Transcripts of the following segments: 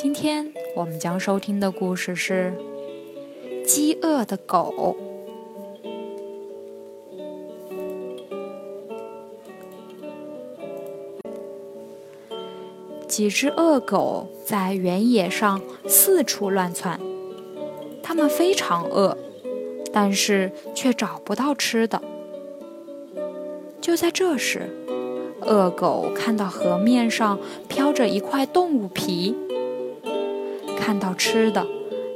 今天我们将收听的故事是《饥饿的狗》。几只恶狗在原野上四处乱窜，它们非常饿，但是却找不到吃的。就在这时，恶狗看到河面上飘着一块动物皮。看到吃的，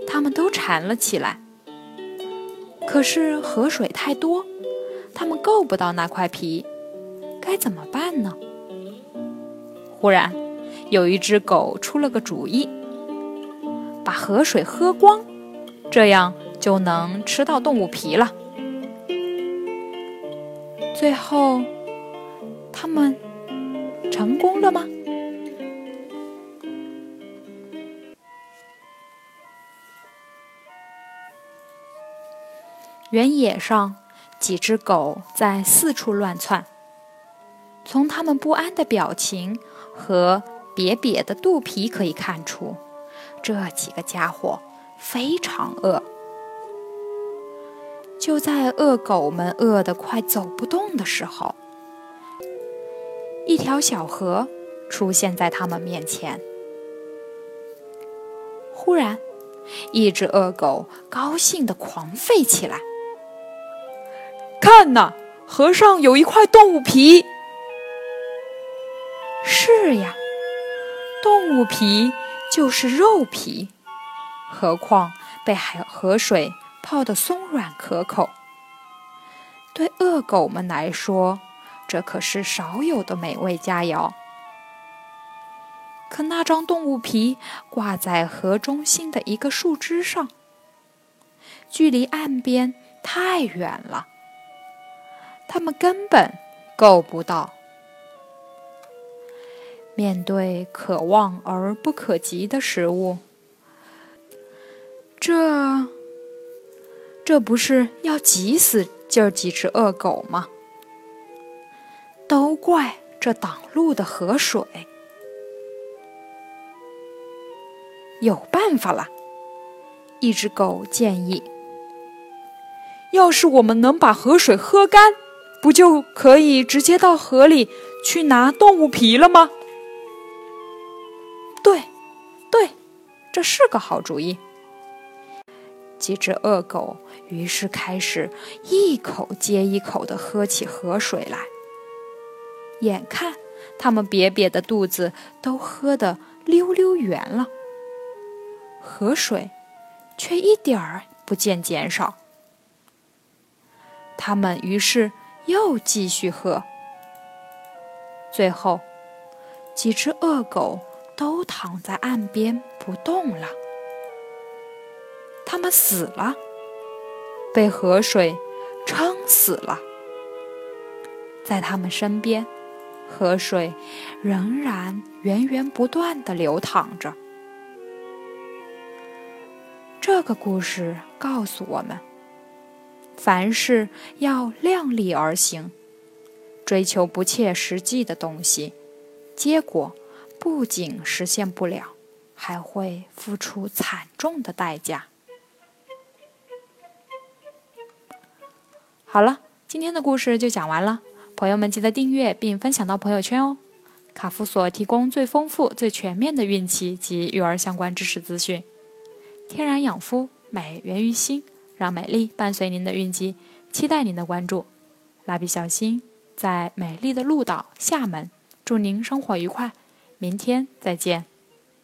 他们都馋了起来。可是河水太多，他们够不到那块皮，该怎么办呢？忽然，有一只狗出了个主意：把河水喝光，这样就能吃到动物皮了。最后，他们成功了吗？原野上，几只狗在四处乱窜。从它们不安的表情和瘪瘪的肚皮可以看出，这几个家伙非常饿。就在恶狗们饿得快走不动的时候，一条小河出现在它们面前。忽然，一只恶狗高兴地狂吠起来。看呐，河上有一块动物皮。是呀，动物皮就是肉皮，何况被海河水泡得松软可口。对恶狗们来说，这可是少有的美味佳肴。可那张动物皮挂在河中心的一个树枝上，距离岸边太远了。他们根本够不到。面对可望而不可及的食物，这这不是要急死这几只恶狗吗？都怪这挡路的河水。有办法了，一只狗建议：“要是我们能把河水喝干。”不就可以直接到河里去拿动物皮了吗？对，对，这是个好主意。几只恶狗于是开始一口接一口地喝起河水来。眼看它们瘪瘪的肚子都喝得溜溜圆了，河水却一点儿不见减少。它们于是。又继续喝，最后几只恶狗都躺在岸边不动了。它们死了，被河水撑死了。在它们身边，河水仍然源源不断的流淌着。这个故事告诉我们。凡事要量力而行，追求不切实际的东西，结果不仅实现不了，还会付出惨重的代价。好了，今天的故事就讲完了，朋友们记得订阅并分享到朋友圈哦。卡夫所提供最丰富、最全面的孕期及育儿相关知识资讯，天然养肤，美源于心。让美丽伴随您的孕期，期待您的关注。蜡笔小新在美丽的鹭岛厦门，祝您生活愉快，明天再见。